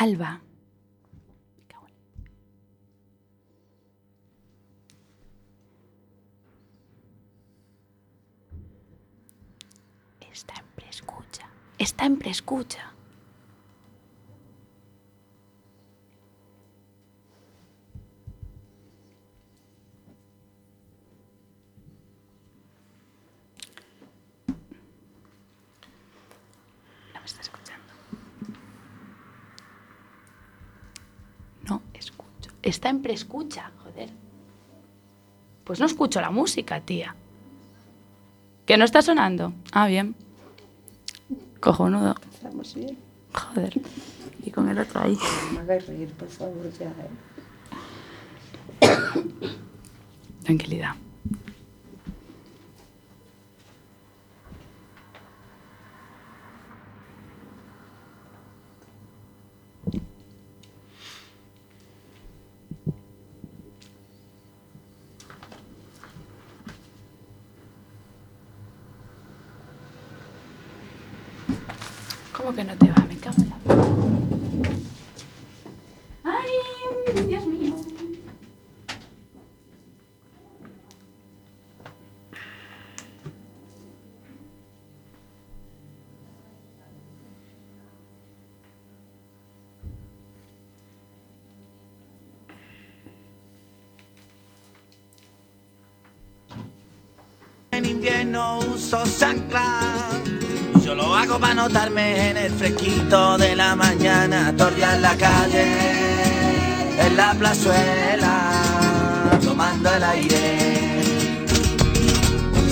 Alba. Está en preescucha. Está en preescucha. No me está escuchando. No Está en preescucha, joder. Pues no escucho la música, tía. ¿Que no está sonando? Ah, bien. Cojonudo. Estamos bien. Joder. Y con el otro ahí. No me reír, por favor, ya. ¿eh? Tranquilidad. En invierno uso chancla. Yo lo hago para notarme en el fresquito de la mañana. Torrear la calle, en la plazuela, tomando el aire.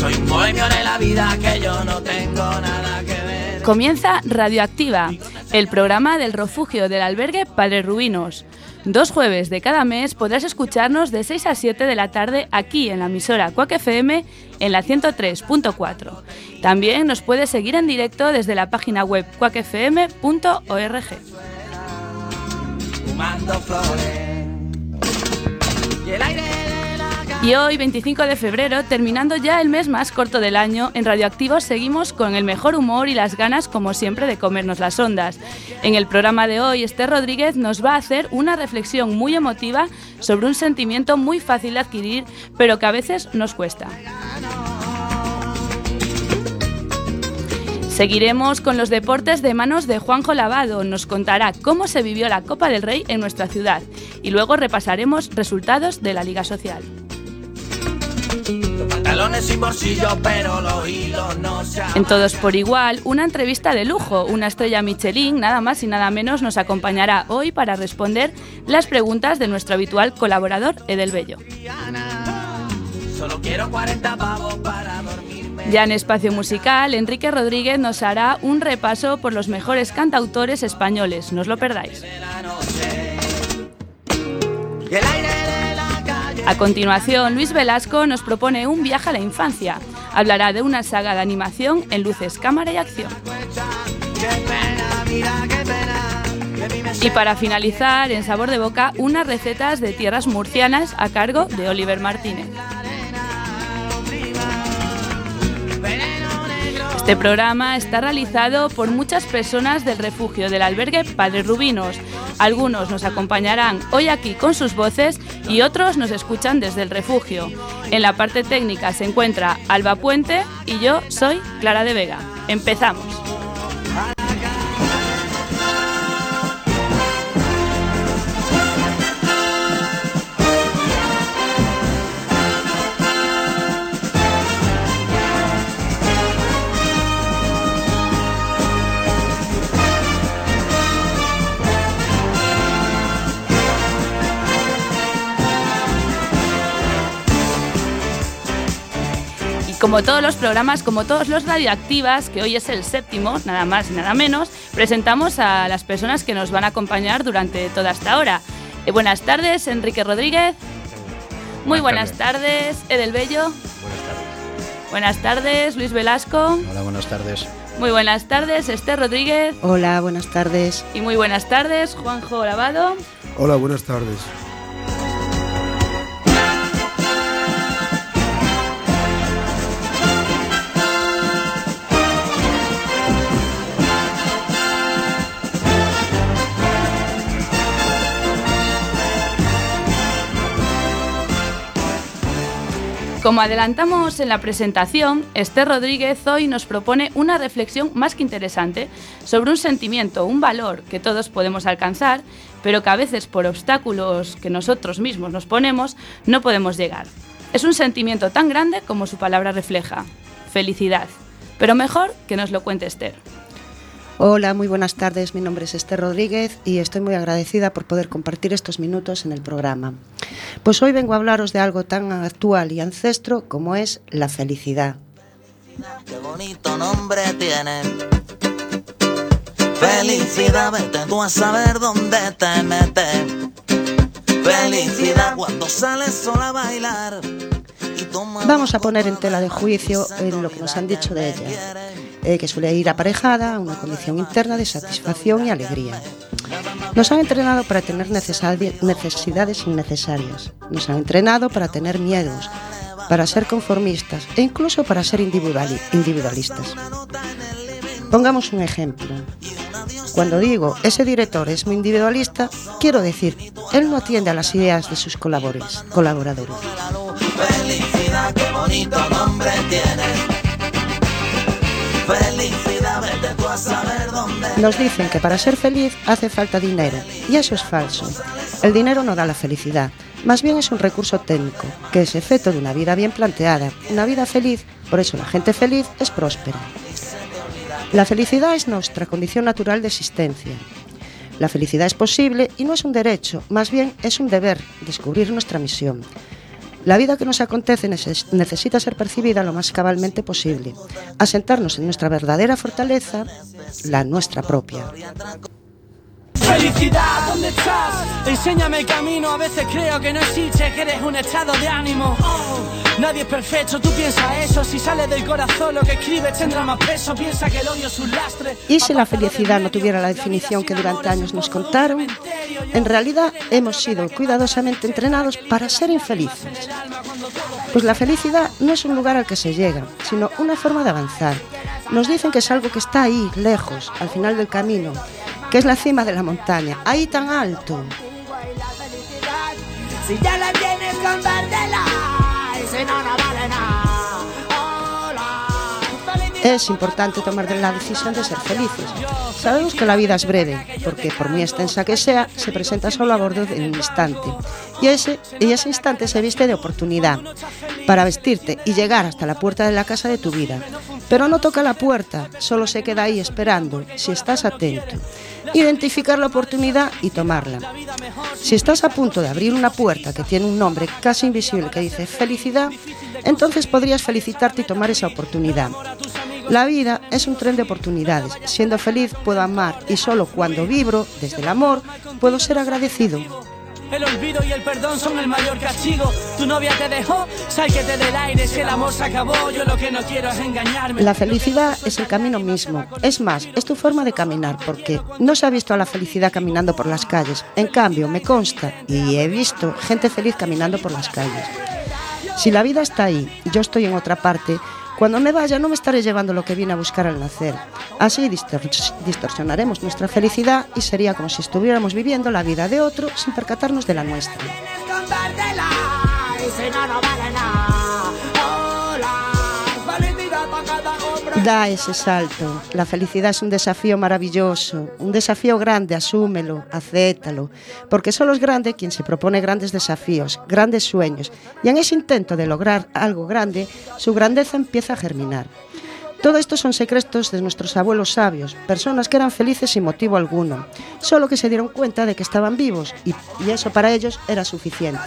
Soy un bohemio de la vida que yo no tengo nada que ver. Comienza Radioactiva, el programa del refugio del albergue Padre Rubinos. Dos jueves de cada mes podrás escucharnos de 6 a 7 de la tarde aquí en la emisora Cuac FM en la 103.4. También nos puedes seguir en directo desde la página web cuacfm.org. Y hoy, 25 de febrero, terminando ya el mes más corto del año, en Radioactivo seguimos con el mejor humor y las ganas, como siempre, de comernos las ondas. En el programa de hoy, Esther Rodríguez nos va a hacer una reflexión muy emotiva sobre un sentimiento muy fácil de adquirir, pero que a veces nos cuesta. Seguiremos con los deportes de manos de Juanjo Lavado. Nos contará cómo se vivió la Copa del Rey en nuestra ciudad y luego repasaremos resultados de la Liga Social. Pantalones sin bolsillo, pero los hilos no se En Todos por Igual, una entrevista de lujo. Una estrella Michelin, nada más y nada menos, nos acompañará hoy para responder las preguntas de nuestro habitual colaborador Edelbello. Solo quiero 40 pavos para dormirme. Ya en espacio musical, Enrique Rodríguez nos hará un repaso por los mejores cantautores españoles. No os lo perdáis. el aire. A continuación, Luis Velasco nos propone un viaje a la infancia. Hablará de una saga de animación en luces, cámara y acción. Y para finalizar, en Sabor de Boca, unas recetas de tierras murcianas a cargo de Oliver Martínez. Este programa está realizado por muchas personas del refugio del albergue Padre Rubinos. Algunos nos acompañarán hoy aquí con sus voces y otros nos escuchan desde el refugio. En la parte técnica se encuentra Alba Puente y yo soy Clara de Vega. Empezamos. Como todos los programas, como todos los radioactivas, que hoy es el séptimo, nada más y nada menos, presentamos a las personas que nos van a acompañar durante toda esta hora. Eh, buenas tardes, Enrique Rodríguez. Muy buenas tardes, Edel Bello. Buenas tardes. Buenas tardes, Luis Velasco. Hola, buenas tardes. Muy buenas tardes, Esther Rodríguez. Hola, buenas tardes. Y muy buenas tardes, Juanjo Lavado. Hola, buenas tardes. Como adelantamos en la presentación, Esther Rodríguez hoy nos propone una reflexión más que interesante sobre un sentimiento, un valor que todos podemos alcanzar, pero que a veces por obstáculos que nosotros mismos nos ponemos no podemos llegar. Es un sentimiento tan grande como su palabra refleja, felicidad. Pero mejor que nos lo cuente Esther. Hola, muy buenas tardes. Mi nombre es Esther Rodríguez y estoy muy agradecida por poder compartir estos minutos en el programa. Pues hoy vengo a hablaros de algo tan actual y ancestro como es la felicidad. Qué bonito nombre tiene. Felicidad, vete tú a saber dónde te metes. Felicidad cuando sales sola a bailar. Vamos a poner en tela de juicio en lo que nos han dicho de ella, eh, que suele ir aparejada a una condición interna de satisfacción y alegría. Nos han entrenado para tener necesidades innecesarias, nos han entrenado para tener miedos, para ser conformistas e incluso para ser individualistas. Pongamos un ejemplo. Cuando digo ese director es muy individualista, quiero decir, él no atiende a las ideas de sus colaboradores. Felicidad, Nos dicen que para ser feliz hace falta dinero, y eso es falso. El dinero no da la felicidad, más bien es un recurso técnico, que es efecto de una vida bien planteada, una vida feliz, por eso la gente feliz es próspera. La felicidad es nuestra condición natural de existencia. La felicidad es posible y no es un derecho, más bien es un deber descubrir nuestra misión. La vida que nos acontece necesita ser percibida lo más cabalmente posible, asentarnos en nuestra verdadera fortaleza, la nuestra propia. Felicidad, ¿dónde estás? Enséñame el camino, a veces creo que no existe, que eres un estado de ánimo. nadie es perfecto, tú piensas eso, si sale del corazón lo que escribes tendrá más peso, piensa que el odio es un lastre. ¿Y si la felicidad no tuviera la definición que durante años nos contaron? En realidad hemos sido cuidadosamente entrenados para ser infelices. Pues la felicidad no es un lugar al que se llega, sino una forma de avanzar. Nos dicen que es algo que está ahí, lejos, al final del camino, que es la cima de la montaña, ahí tan alto. Es importante tomar la decisión de ser felices. Sabemos que la vida es breve, porque por muy extensa que sea, se presenta solo a bordo de un instante. Y ese, y ese instante se viste de oportunidad para vestirte y llegar hasta la puerta de la casa de tu vida. Pero no toca la puerta, solo se queda ahí esperando, si estás atento identificar la oportunidad y tomarla. Si estás a punto de abrir una puerta que tiene un nombre casi invisible que dice felicidad, entonces podrías felicitarte y tomar esa oportunidad. La vida es un tren de oportunidades. Siendo feliz puedo amar y solo cuando vibro desde el amor puedo ser agradecido. El olvido y el perdón son el mayor castigo. Tu novia te dejó, sal que te del aire. Si el amor se acabó, yo lo que no quiero es engañarme. La felicidad es el camino mismo. Es más, es tu forma de caminar, porque no se ha visto a la felicidad caminando por las calles. En cambio, me consta y he visto gente feliz caminando por las calles. Si la vida está ahí, yo estoy en otra parte, cuando me vaya no me estaré llevando lo que vine a buscar al nacer. Así distorsionaremos nuestra felicidad y sería como si estuviéramos viviendo la vida de otro sin percatarnos de la nuestra. Da ese salto. La felicidad es un desafío maravilloso, un desafío grande, asúmelo, acéptalo, porque solo es grande quien se propone grandes desafíos, grandes sueños, y en ese intento de lograr algo grande, su grandeza empieza a germinar. Todo esto son secretos de nuestros abuelos sabios, personas que eran felices sin motivo alguno, solo que se dieron cuenta de que estaban vivos y, y eso para ellos era suficiente.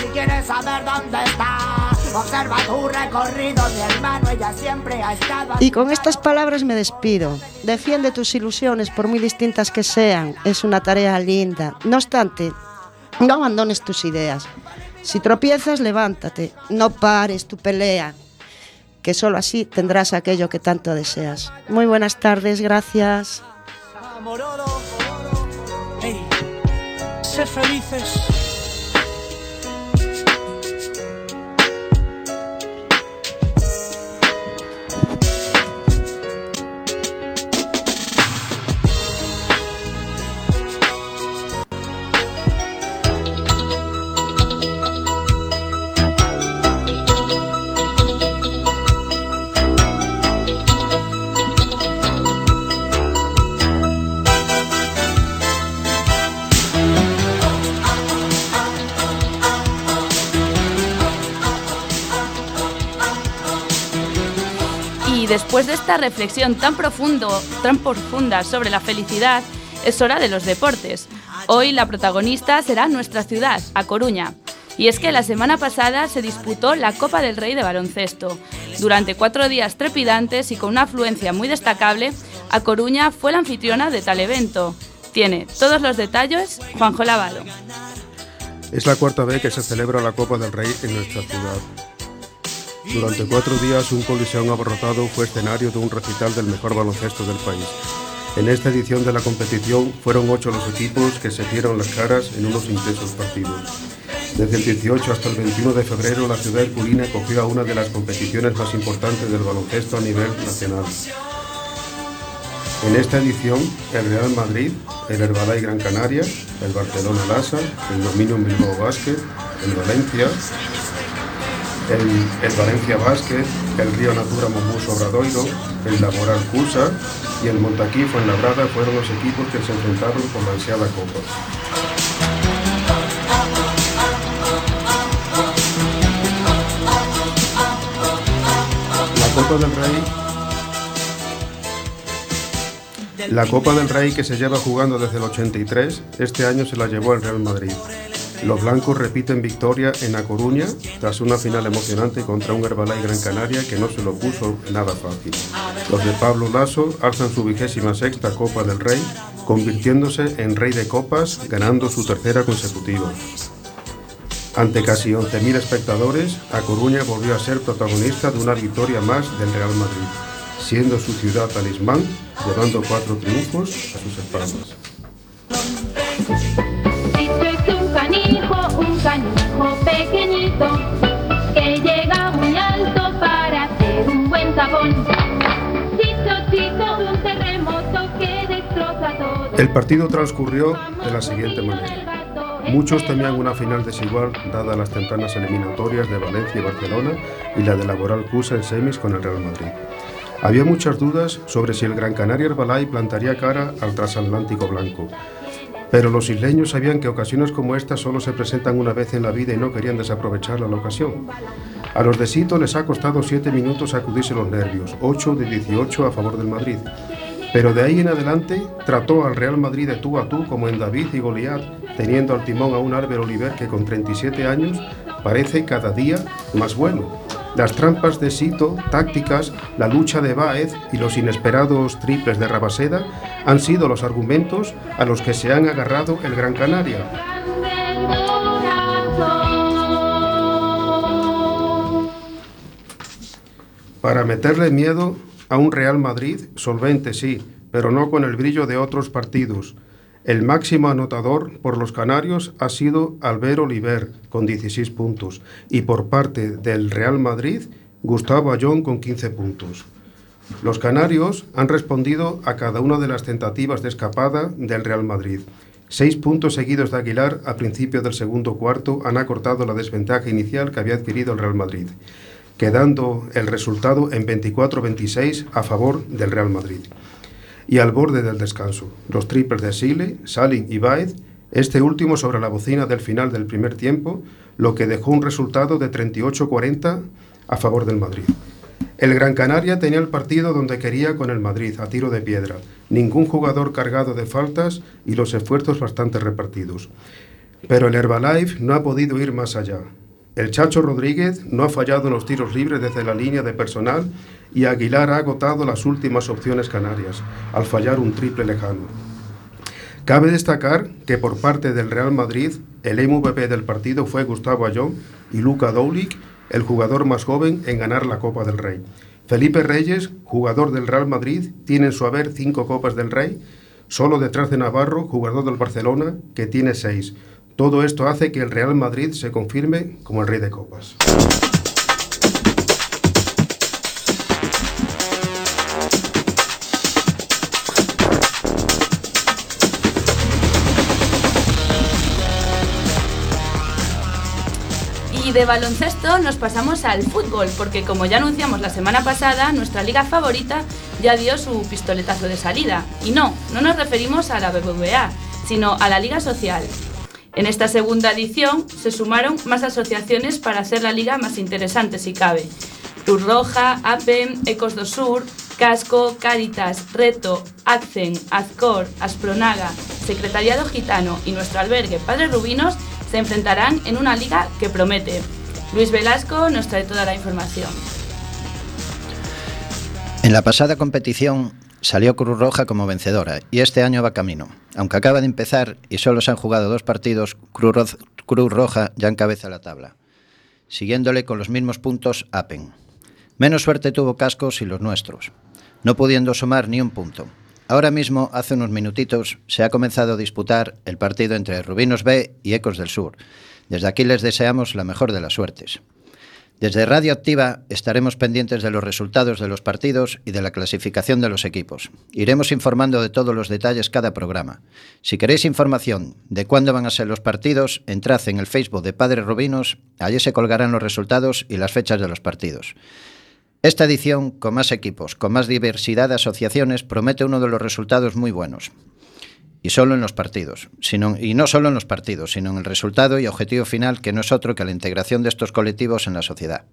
si quieres saber dónde está. Observa tu recorrido, mi hermano, ella siempre ha estado. Y con estas palabras me despido. Defiende tus ilusiones, por muy distintas que sean. Es una tarea linda. No obstante, no abandones tus ideas. Si tropiezas, levántate. No pares tu pelea. Que solo así tendrás aquello que tanto deseas. Muy buenas tardes, gracias. ser felices. Y después de esta reflexión tan, profunda sobre la felicidad, es hora de los deportes. Hoy la protagonista será nuestra ciudad, A Coruña. Y es que la semana pasada se disputó la Copa del Rey de baloncesto. Durante cuatro días trepidantes y con una afluencia muy destacable, A Coruña fue la anfitriona de tal evento. Tiene todos los detalles Juanjo Lavado. Es la cuarta vez que se celebra la Copa del Rey en nuestra ciudad. Durante cuatro días un coliseo abarrotado fue escenario de un recital del mejor baloncesto del país. En esta edición de la competición fueron ocho los equipos que se dieron las caras en unos intensos partidos. Desde el 18 hasta el 21 de febrero, la ciudad herculina cogió a una de las competiciones más importantes del baloncesto a nivel nacional. En esta edición, el Real Madrid, el Herbalife Gran Canaria, el Barcelona Lassa, el Dominio Bilbao Basket, el Valencia, el, Valencia Basket, el Río Natura Mombus Obradoiro, el Laboral Cusa y el Montaquí Fuenlabrada fueron los equipos que se enfrentaron por la ansiada Copa. Copa del Rey La Copa del Rey que se lleva jugando desde el 83, este año se la llevó el Real Madrid. Los blancos repiten victoria en A Coruña tras una final emocionante contra un Herbalife Gran Canaria que no se lo puso nada fácil. Los de Pablo Lasso alzan su vigésima sexta Copa del Rey, convirtiéndose en rey de copas, ganando su tercera consecutiva. Ante casi 11.000 espectadores, A Coruña volvió a ser protagonista de una victoria más del Real Madrid siendo su ciudad talismán, llevando cuatro triunfos a sus espaldas. El partido transcurrió de la siguiente manera. Muchos temían una final desigual dada las tempranas eliminatorias de Valencia y Barcelona y la de Laboral Cusa en semis con el Real Madrid. Había muchas dudas sobre si el Gran Canaria Herbalife plantaría cara al transatlántico blanco. Pero los isleños sabían que ocasiones como esta solo se presentan una vez en la vida y no querían desaprovechar la ocasión. A los de Sito les ha costado 7 minutos sacudirse los nervios, 8 de 18 a favor del Madrid. Pero de ahí en adelante trató al Real Madrid de tú a tú como en David y Goliat, teniendo al timón a un Álvaro Oliver que con 37 años parece cada día más bueno las trampas de Sito, tácticas, la lucha de Baez y los inesperados triples de Rabaseda han sido los argumentos a los que se han agarrado el Gran Canaria. Para meterle miedo a un Real Madrid solvente, sí, pero no con el brillo de otros partidos el máximo anotador por los canarios ha sido Albert Oliver, con 16 puntos, y por parte del Real Madrid, Gustavo Ayón, con 15 puntos. Los canarios han respondido a cada una de las tentativas de escapada del Real Madrid. Seis puntos seguidos de Aguilar a principio del segundo cuarto han acortado la desventaja inicial que había adquirido el Real Madrid, quedando el resultado en 24-26 a favor del Real Madrid y al borde del descanso. Los triples de Sile, Salin y Baez, este último sobre la bocina del final del primer tiempo, lo que dejó un resultado de 38-40 a favor del Madrid. El Gran Canaria tenía el partido donde quería con el Madrid, a tiro de piedra. Ningún jugador cargado de faltas y los esfuerzos bastante repartidos. Pero el Herbalife no ha podido ir más allá. El Chacho Rodríguez no ha fallado en los tiros libres desde la línea de personal y Aguilar ha agotado las últimas opciones canarias, al fallar un triple lejano. Cabe destacar que por parte del Real Madrid, el MVP del partido fue Gustavo Ayón y Luca Doulik, el jugador más joven en ganar la Copa del Rey. Felipe Reyes, jugador del Real Madrid, tiene en su haber cinco Copas del Rey, solo detrás de Navarro, jugador del Barcelona, que tiene seis. Todo esto hace que el Real Madrid se confirme como el rey de copas. Y de baloncesto nos pasamos al fútbol, porque como ya anunciamos la semana pasada, nuestra liga favorita ya dio su pistoletazo de salida. Y no, no nos referimos a la BBVA, sino a la Liga Social, en esta segunda edición se sumaron más asociaciones para hacer la liga más interesante si cabe. Cruz Roja, APEM, Ecos do Sur, Casco, Cáritas, Reto, Accen, Azcor, Aspronaga, Secretariado Gitano y nuestro albergue Padre Rubinos se enfrentarán en una liga que promete. Luis Velasco nos trae toda la información. En la pasada competición salió Cruz Roja como vencedora y este año va camino. Aunque acaba de empezar y solo se han jugado dos partidos, Cruz, Roja ya encabeza la tabla, siguiéndole con los mismos puntos Apen. Menos suerte tuvo Cascos y los nuestros, no pudiendo sumar ni un punto. Ahora mismo, hace unos minutitos, se ha comenzado a disputar el partido entre Rubinos B y Ecos del Sur. Desde aquí les deseamos la mejor de las suertes. Desde Radio Activa estaremos pendientes de los resultados de los partidos y de la clasificación de los equipos. Iremos informando de todos los detalles cada programa. Si queréis información de cuándo van a ser los partidos, entrad en el Facebook de Padres Rubinos, allí se colgarán los resultados y las fechas de los partidos. Esta edición, con más equipos, con más diversidad de asociaciones, promete uno de los resultados muy buenos y solo en los partidos, y no solo en los partidos, sino en el resultado y objetivo final que no es otro que la integración de estos colectivos en la sociedad.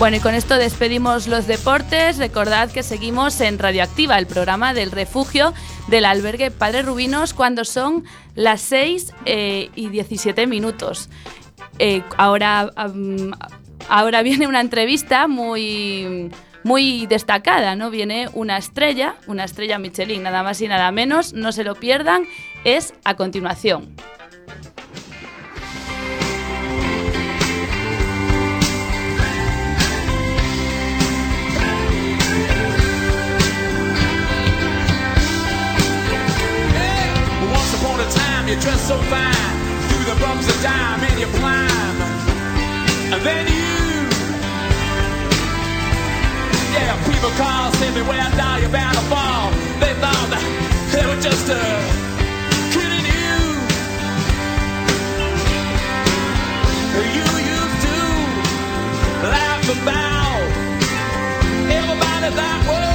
Bueno, y con esto despedimos los deportes. Recordad que seguimos en Radioactiva, el programa del refugio del albergue Padre Rubinos, cuando son las 6 eh, y 17 minutos. Eh, ahora, ahora viene una entrevista muy muy destacada, ¿no? Viene una estrella, una estrella Michelin, nada más y nada menos, no se lo pierdan, es a continuación. You dress so fine through the bumps of time and you climb. And then you, yeah, people call, say beware, now you're bound to fall. They thought that they were just uh, kidding you. You used to laugh about everybody that was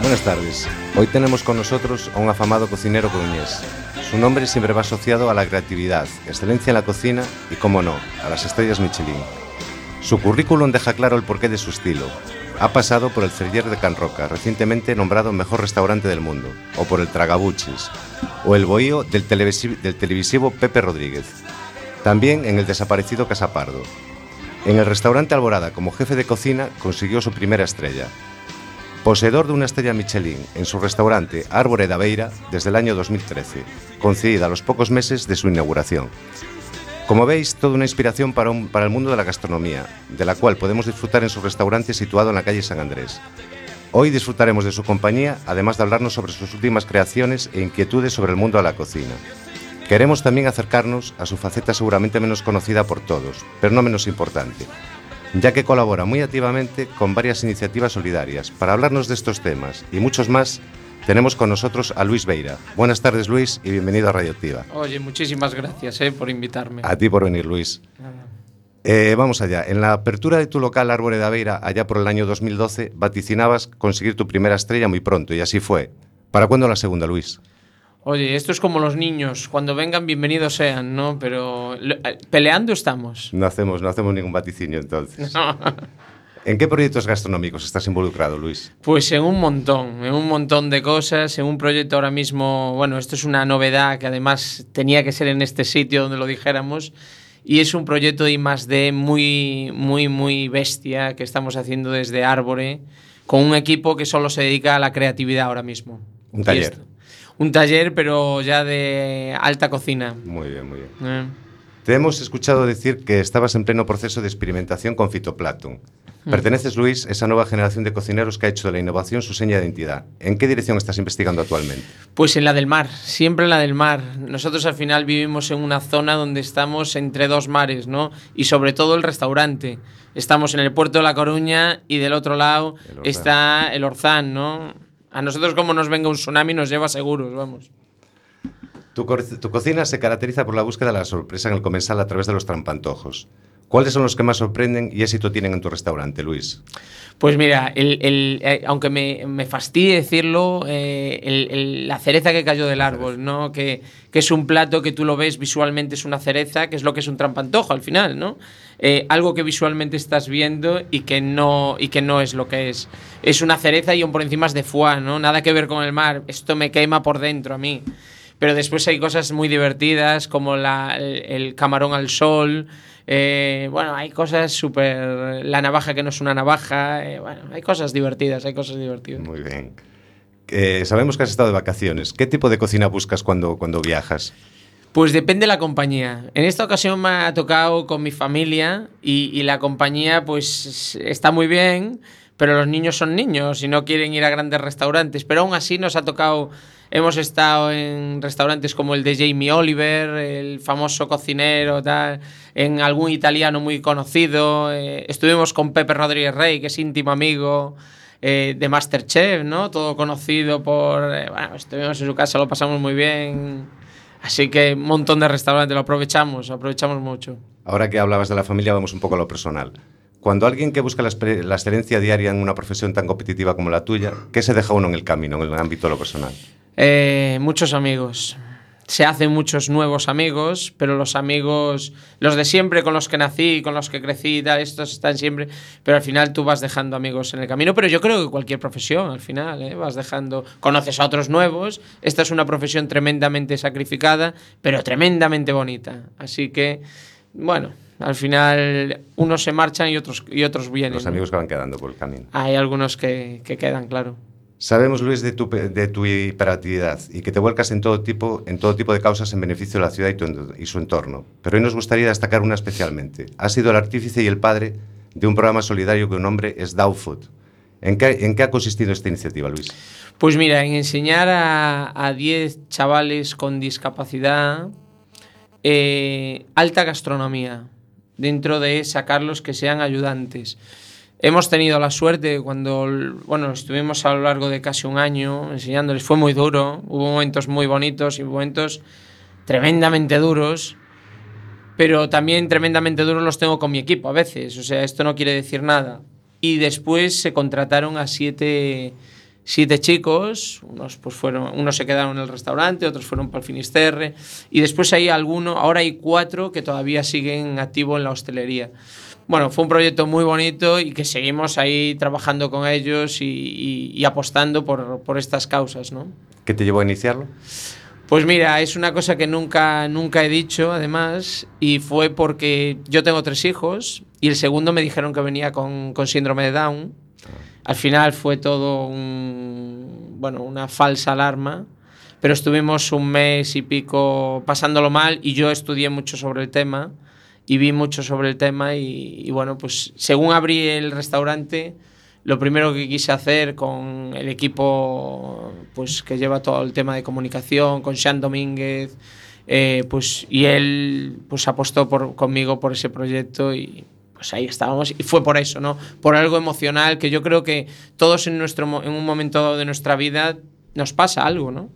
Buenas tardes. Hoy tenemos con nosotros a un afamado cocinero coruñés. Su nombre siempre va asociado a la creatividad, excelencia en la cocina y, como no, a las estrellas Michelin. Su currículum deja claro el porqué de su estilo. Ha pasado por el Cerrier de Can Roca, recientemente nombrado mejor restaurante del mundo, o por el Tragabuchis, o el bohío del, televisi- del televisivo Pepe Rodríguez. También en el desaparecido Casapardo. En el restaurante Alborada, como jefe de cocina, consiguió su primera estrella. Poseedor de una estrella Michelin en su restaurante Árbore da Beira desde el año 2013, concedida a los pocos meses de su inauguración. Como veis, toda una inspiración para, el mundo de la gastronomía, de la cual podemos disfrutar en su restaurante situado en la calle San Andrés. Hoy disfrutaremos de su compañía, además de hablarnos sobre sus últimas creaciones e inquietudes sobre el mundo de la cocina. Queremos también acercarnos a su faceta seguramente menos conocida por todos, pero no menos importante, ya que colabora muy activamente con varias iniciativas solidarias. Para hablarnos de estos temas y muchos más, tenemos con nosotros a Luis Beira. Buenas tardes, Luis, y bienvenido a Radioactiva. Oye, muchísimas gracias eh, por invitarme. A ti por venir, Luis. Eh, vamos allá. En la apertura de tu local Árbore de Aveira, allá por el año 2012, vaticinabas conseguir tu primera estrella muy pronto, y así fue. ¿Para cuándo la segunda, Luis? Oye, esto es como los niños, cuando vengan bienvenidos sean, ¿no? Pero eh, peleando estamos. No hacemos, no hacemos ningún vaticinio entonces. ¿En qué proyectos gastronómicos estás involucrado, Luis? Pues en un montón, en un montón de cosas, en un proyecto ahora mismo, bueno, esto es una novedad que además tenía que ser en este sitio donde lo dijéramos, y es un proyecto de I+D muy, muy, muy bestia que estamos haciendo desde Árbore, con un equipo que solo se dedica a la creatividad ahora mismo. Un taller. esto- Un taller, pero ya de alta cocina. Muy bien, muy bien. Eh. Te hemos escuchado decir que estabas en pleno proceso de experimentación con fitoplancton. Perteneces, Luis, a esa nueva generación de cocineros que ha hecho de la innovación su seña de identidad. ¿En qué dirección estás investigando actualmente? Pues en la del mar, siempre en la del mar. Nosotros al final vivimos en una zona donde estamos entre dos mares, ¿no? Y sobre todo el restaurante. Estamos en el puerto de La Coruña y del otro lado El está el Orzán, ¿no? A nosotros como nos venga un tsunami nos lleva seguros, vamos. Tu, co- tu cocina se caracteriza por la búsqueda de la sorpresa en el comensal a través de los trampantojos. ¿Cuáles son los que más sorprenden y éxito tienen en tu restaurante, Luis? Pues mira, el- el- eh, aunque me, me fastidie decirlo, eh, el- la cereza que cayó del árbol, ¿no? Que, que es un plato que tú lo ves visualmente, es una cereza, que es lo que es un trampantojo al final, ¿no? Eh, algo que visualmente estás viendo y que, no, y que no es lo que es. Es una cereza y un por encima es de foie, ¿no? Nada que ver con el mar. Esto me quema por dentro a mí. Pero después hay cosas muy divertidas como la- el camarón al sol. Eh, bueno, hay cosas súper. La navaja que no es una navaja. eh, bueno, hay cosas divertidas, hay cosas divertidas. Muy bien. Eh, sabemos que has estado de vacaciones. ¿Qué tipo de cocina buscas cuando, cuando viajas? Pues depende de la compañía. En esta ocasión me ha tocado con mi familia y, y la compañía pues está muy bien, pero los niños son niños y no quieren ir a grandes restaurantes. Pero aún así nos ha tocado, hemos estado en restaurantes como el de Jamie Oliver, el famoso cocinero, tal, en algún italiano muy conocido. eh, estuvimos con Pepe Rodríguez Rey, que es íntimo amigo. eh, de Masterchef, ¿no? Todo conocido por... eh, bueno, estuvimos en su casa, lo pasamos muy bien. Así que un montón de restaurantes, lo aprovechamos, aprovechamos mucho. Ahora que hablabas de la familia, vamos un poco a lo personal. Cuando alguien que busca la, la excelencia diaria en una profesión tan competitiva como la tuya, ¿qué se deja uno en el camino, en el ámbito de lo personal? Eh, muchos amigos. Se hacen muchos nuevos amigos, pero los amigos, los de siempre con los que nací, con los que crecí y tal, estos están siempre. Pero al final tú vas dejando amigos en el camino. Pero yo creo que cualquier profesión, al final, ¿eh? vas dejando. Conoces a otros nuevos. Esta es una profesión tremendamente sacrificada, pero tremendamente bonita. Así que, bueno, al final unos se marchan y otros, y otros vienen. Los amigos que van quedando por el camino. Hay algunos que, que quedan, claro. Sabemos, Luis, de tu, de tu hiperactividad y que te vuelcas en todo, tipo, en todo tipo de causas en beneficio de la ciudad y, su entorno. Pero hoy nos gustaría destacar una especialmente. Has sido el artífice y el padre de un programa solidario cuyo nombre es Dow Food. ¿En qué, ¿En ha consistido esta iniciativa, Luis? Pues mira, en enseñar a 10 chavales con discapacidad eh, alta gastronomía, dentro de sacarlos que sean ayudantes. Hemos tenido la suerte cuando, bueno, estuvimos a lo largo de casi un año enseñándoles, fue muy duro, hubo momentos muy bonitos y momentos tremendamente duros, pero también tremendamente duros los tengo con mi equipo a veces, o sea, esto no quiere decir nada. Y después se contrataron a siete, siete chicos, unos, pues fueron, unos se quedaron en el restaurante, otros fueron para el Finisterre, y después hay alguno, ahora hay cuatro que todavía siguen activos en la hostelería. Bueno, fue un proyecto muy bonito y que seguimos ahí trabajando con ellos y, y- y apostando por, por estas causas, ¿no? ¿Qué te llevó a iniciarlo? Pues mira, es una cosa que nunca, nunca he dicho, además, y fue porque yo tengo tres hijos y el segundo me dijeron que venía con, con síndrome de Down. Al final fue todo un, bueno, una falsa alarma, pero estuvimos un mes y pico pasándolo mal y yo estudié mucho sobre el tema y vi mucho sobre el tema y, y bueno, pues según abrí el restaurante, lo primero que quise hacer con el equipo pues que lleva todo el tema de comunicación, con Sean Domínguez, eh, pues y él pues apostó por, conmigo por ese proyecto y pues ahí estábamos y fue por eso, ¿no? Por algo emocional que yo creo que todos en nuestro en un momento de nuestra vida nos pasa algo, ¿no?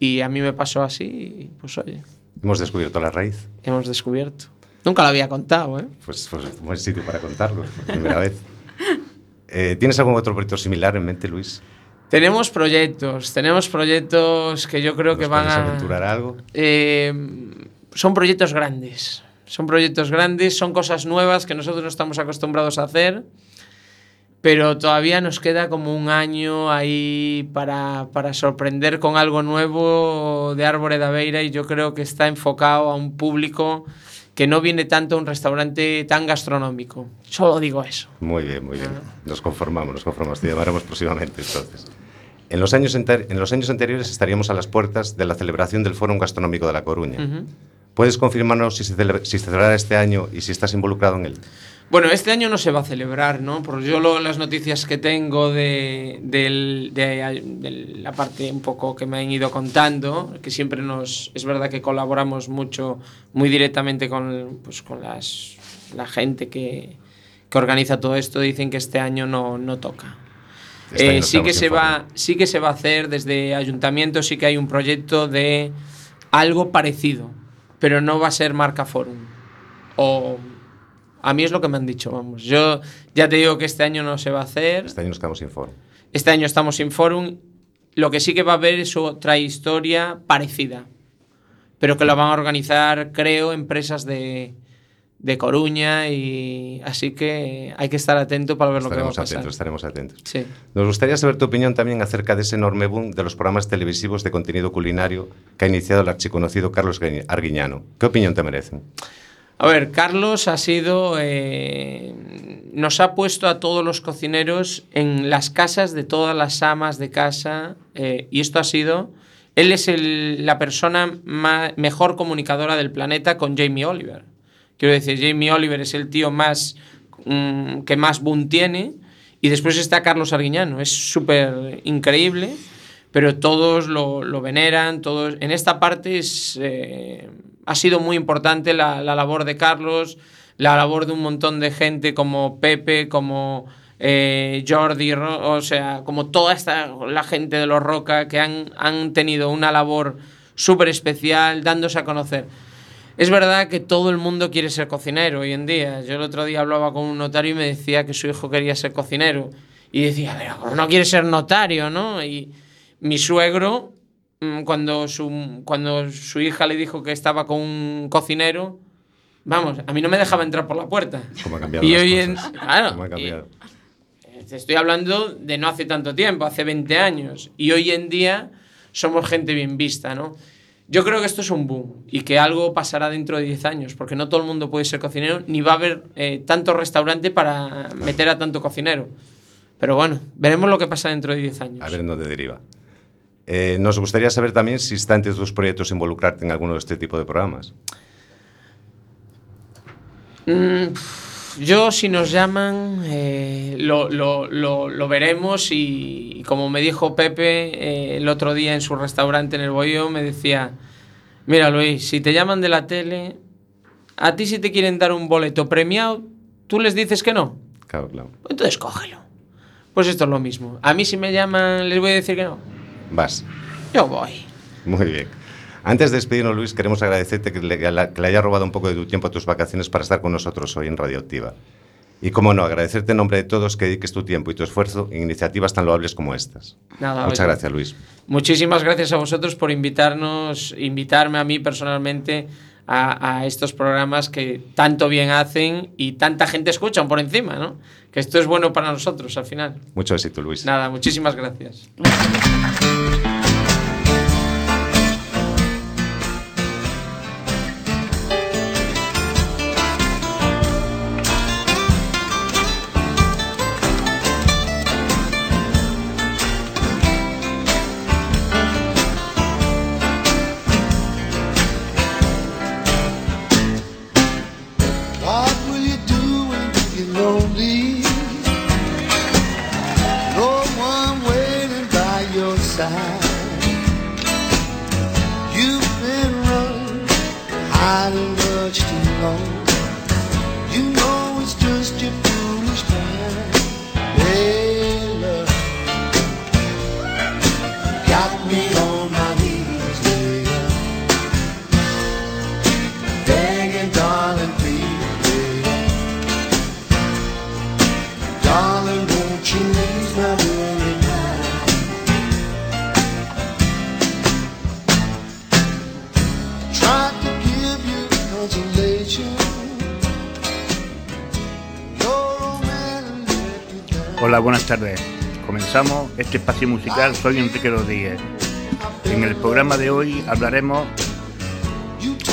Y a mí me pasó así, y, pues oye, Hemos descubierto la raíz. hemos descubierto. Nunca lo había contado, ¿eh? Pues, pues un buen sitio para contarlo, por primera vez. Eh, ¿Tienes algún otro proyecto similar en mente, Luis? Tenemos proyectos, tenemos proyectos que yo creo que ¿Nos van a... aventurar algo? Eh, son proyectos grandes. Son proyectos grandes, son cosas nuevas que nosotros no estamos acostumbrados a hacer, pero todavía nos queda como un año ahí para, para sorprender con algo nuevo de Árbore de Aveira y yo creo que está enfocado a un público que no viene tanto a un restaurante tan gastronómico. Solo digo eso. Muy bien, muy bien. Nos conformamos, nos conformamos. Te llamaremos próximamente, entonces. En los, años en los años anteriores estaríamos a las puertas de la celebración del Fórum Gastronómico de La Coruña. ¿Puedes confirmarnos si se, si se celebrará este año y si estás involucrado en él? Bueno, este año no se va a celebrar, ¿no? Porque yo lo- las noticias que tengo de, de- de la parte un poco que me han ido contando, que siempre nos... Es verdad que colaboramos mucho, muy directamente con, pues, con las, la gente que, que organiza todo esto, dicen que este año no, no toca. Este Eh, sí, que se va, sí que se va a hacer desde ayuntamiento, sí que hay un proyecto de algo parecido, pero no va a ser marca forum. O a mí es lo que me han dicho, vamos. Yo ya te digo que este año no se va a hacer. Este año nos quedamos sin foro. Este año estamos sin forum. Lo que sí que va a haber es otra historia parecida, pero que la van a organizar, creo, empresas de, de Coruña y así que hay que estar atento para ver lo que va a Estaremos pasar. atentos, estaremos atentos. Sí. Nos gustaría saber tu opinión también acerca de ese enorme boom de los programas televisivos de contenido culinario que ha iniciado el archiconocido Carlos Gui- Arguiñano. ¿Qué opinión te merecen? A ver, Carlos ha sido. eh, nos ha puesto a todos los cocineros en las casas de todas las amas de casa. eh, y esto ha sido. Él es la persona mejor comunicadora del planeta con Jamie Oliver. Quiero decir, Jamie Oliver es el tío más. mm, que más boom tiene. Y después está Carlos Arguiñano. Es súper increíble. Pero todos lo, lo veneran. Todos, en esta parte es. eh, ha sido muy importante la, la labor de Carlos, la labor de un montón de gente como Pepe, como eh, Jordi, o sea, como toda esta la gente de los Roca que han, han tenido una labor súper especial dándose a conocer. Es verdad que todo el mundo quiere ser cocinero hoy en día. Yo el otro día hablaba con un notario y me decía que su hijo quería ser cocinero. Y decía, pero no quiere ser notario, ¿no? Y mi suegro, mm, cuando su, cuando su hija le dijo que estaba con un cocinero, vamos, a mí no me dejaba entrar por la puerta. ¿Cómo han cambiado Y las hoy en, cosas? claro, ¿Cómo han cambiado? y- te estoy hablando de no hace tanto tiempo, hace 20 años. Y hoy en día somos gente bien vista, ¿no? Yo creo que esto es un boom y que algo pasará dentro de 10 años, porque no todo el mundo puede ser cocinero, ni va a haber eh, tanto restaurante para meter a tanto cocinero. Pero bueno, veremos lo que pasa dentro de 10 años. A ver en dónde deriva. Eh, nos gustaría saber también si está entre tus proyectos involucrarte en alguno de este tipo de programas. Mm, yo, si nos llaman, eh, lo, lo- lo- lo veremos y, y como me dijo Pepe eh, el otro día en su restaurante en el Bohío, me decía, mira Luis, si te llaman de la tele, a ti si te quieren dar un boleto premiado, tú les dices que no. Claro, claro. Entonces cógelo. Pues esto es lo mismo. A mí si me llaman, les voy a decir que no. Vas. Yo voy. Muy bien. Antes de despedirnos, Luis, queremos agradecerte que le, que la- que le haya robado un poco de tu tiempo a tus vacaciones para estar con nosotros hoy en Radioactiva. Y como no, agradecerte en nombre de todos que dediques tu tiempo y tu esfuerzo en iniciativas tan loables como estas. Nada, Muchas oye. gracias, Luis. Muchísimas gracias a vosotros por invitarnos, invitarme a mí personalmente a, a estos programas que tanto bien hacen y tanta gente escuchan por encima, ¿no? Que esto es bueno para nosotros al final. Mucho éxito, Luis. Nada, muchísimas gracias. What musical. Soy Enrique Rodríguez. En el programa de hoy hablaremos,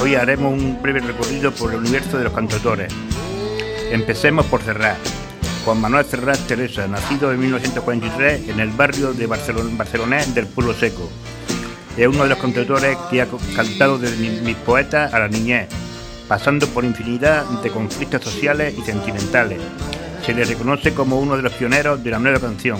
hoy haremos un breve recorrido por el universo de los cantautores. Empecemos por Serrat. Juan Manuel Serrat Teresa, nacido en 1943 en el barrio de Barcelona, barcelonés del Pueblo Seco. Es uno de los cantautores que ha cantado desde mi- mis poetas a la niñez, pasando por infinidad de conflictos sociales y sentimentales. Se le reconoce como uno de los pioneros de la nueva canción.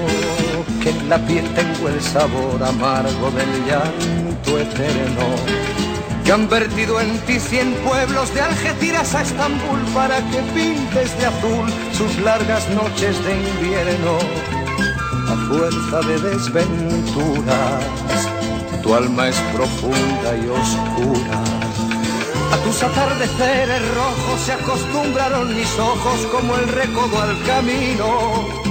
que en la piel tengo el sabor amargo del llanto eterno que han vertido en ti cien pueblos de Algeciras a Estambul para que pintes de azul sus largas noches de invierno a fuerza de desventuras tu alma es profunda y oscura a tus atardeceres rojos se acostumbraron mis ojos como el recodo al camino.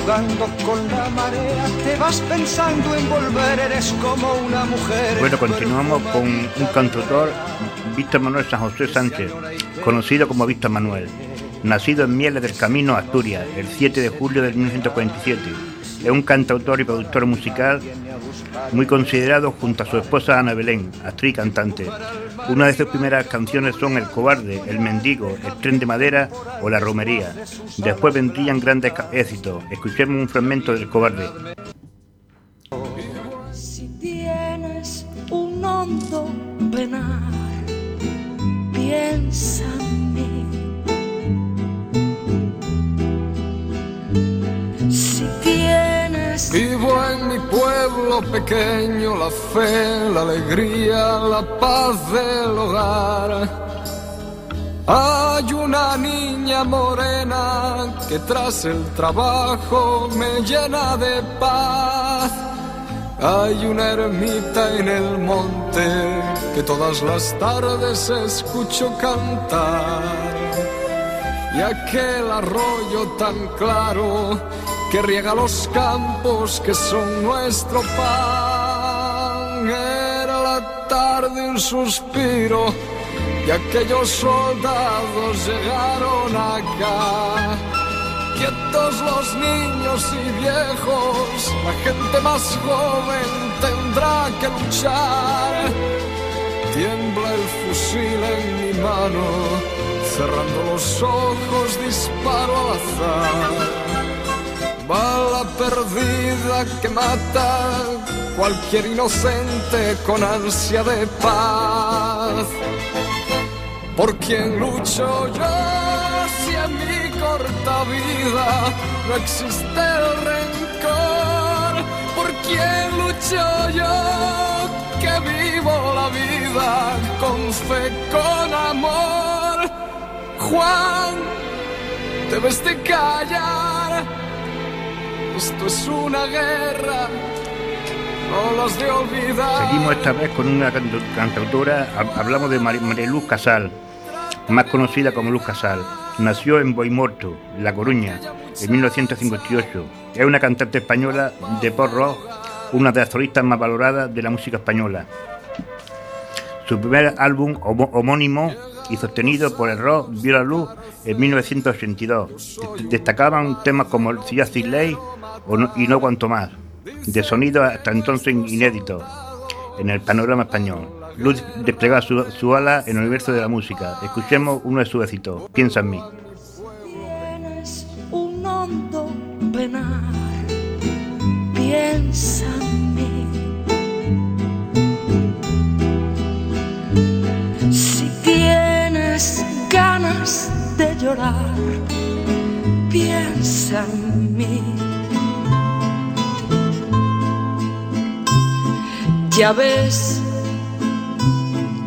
Jugando con la marea, te vas pensando en volver, eres como una mujer. Bueno, continuamos con un cantautor, Víctor Manuel San José Sánchez, conocido como Víctor Manuel. Nacido en Mieles del Camino, Asturias, el 7 de julio de 1947. Es un cantautor y productor musical muy considerado junto a su esposa Ana Belén, actriz y cantante. Una de sus primeras canciones son El cobarde, El mendigo, El tren de madera o La romería. Después vendrían grandes éxitos. Escuchemos un fragmento del cobarde. Si tienes un hondo penar, piensa en mí. Vivo en mi pueblo pequeño, la fe, la alegría, la paz del hogar. Hay una niña morena que tras el trabajo me llena de paz. Hay una ermita en el monte que todas las tardes escucho cantar. Y aquel arroyo tan claro que riega los campos que son nuestro pan. Era la tarde un suspiro y aquellos soldados llegaron acá. Quietos los niños y viejos, la gente más joven tendrá que luchar. Tiembla el fusil en mi mano, cerrando los ojos disparo al azar. Bala perdida que mata cualquier inocente con ansia de paz. ¿Por quién lucho yo si en mi corta vida no existe el rencor? ¿Por quién lucho yo que vivo la vida con fe, con amor? Juan, debes de callar. Esto es una guerra, no los de olvidar. Seguimos esta vez con una cantautora, hab- hablamos de Mari- Mariluz Casal, más conocida como Luz Casal. Nació en Boimorto, La Coruña, en 1958. Es una cantante española de pop rock, una de las solistas más valoradas de la música española. Su primer álbum homónimo y sostenido por el rock vio la luz en 1982. Dest- Destacaban temas como sin ley y no cuanto más, de sonido hasta entonces inédito en el panorama español. Luz desplegaba su, su ala en el universo de la música. Escuchemos uno de sus éxitos, Piensa en mí. tienes un hondo penar, piensa en mí. Si tienes ganas de llorar, piensa en mí. Ya ves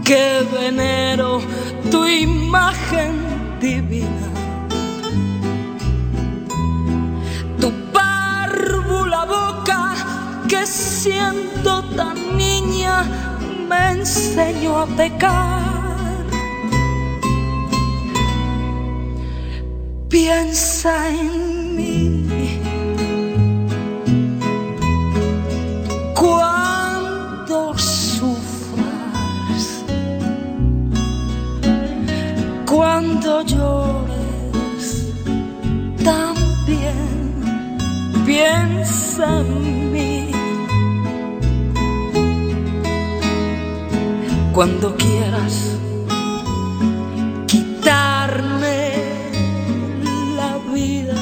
que venero tu imagen divina. Tu párvula boca que siendo tan niña me enseñó a pecar. Piensa en mí. Cuando quieras quitarme la vida,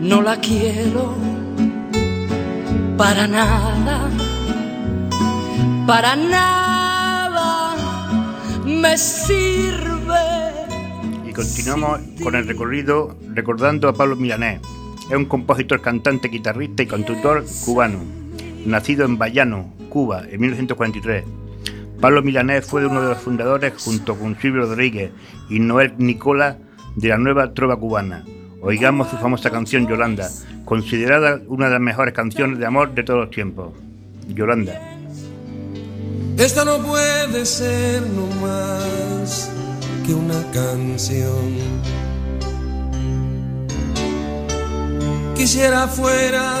no la quiero para nada, para nada me sirve. Y continuamos con el recorrido recordando a Pablo Milanés. Es un compositor, cantante, guitarrista y cantautor cubano, nacido en Bayano, Cuba, en 1943. Pablo Milanés fue uno de los fundadores, junto con Silvio Rodríguez y Noel Nicola, de la nueva trova cubana. Oigamos su famosa canción Yolanda, considerada una de las mejores canciones de amor de todos los tiempos. Yolanda. Esta no puede ser no más que una canción. Quisiera fuera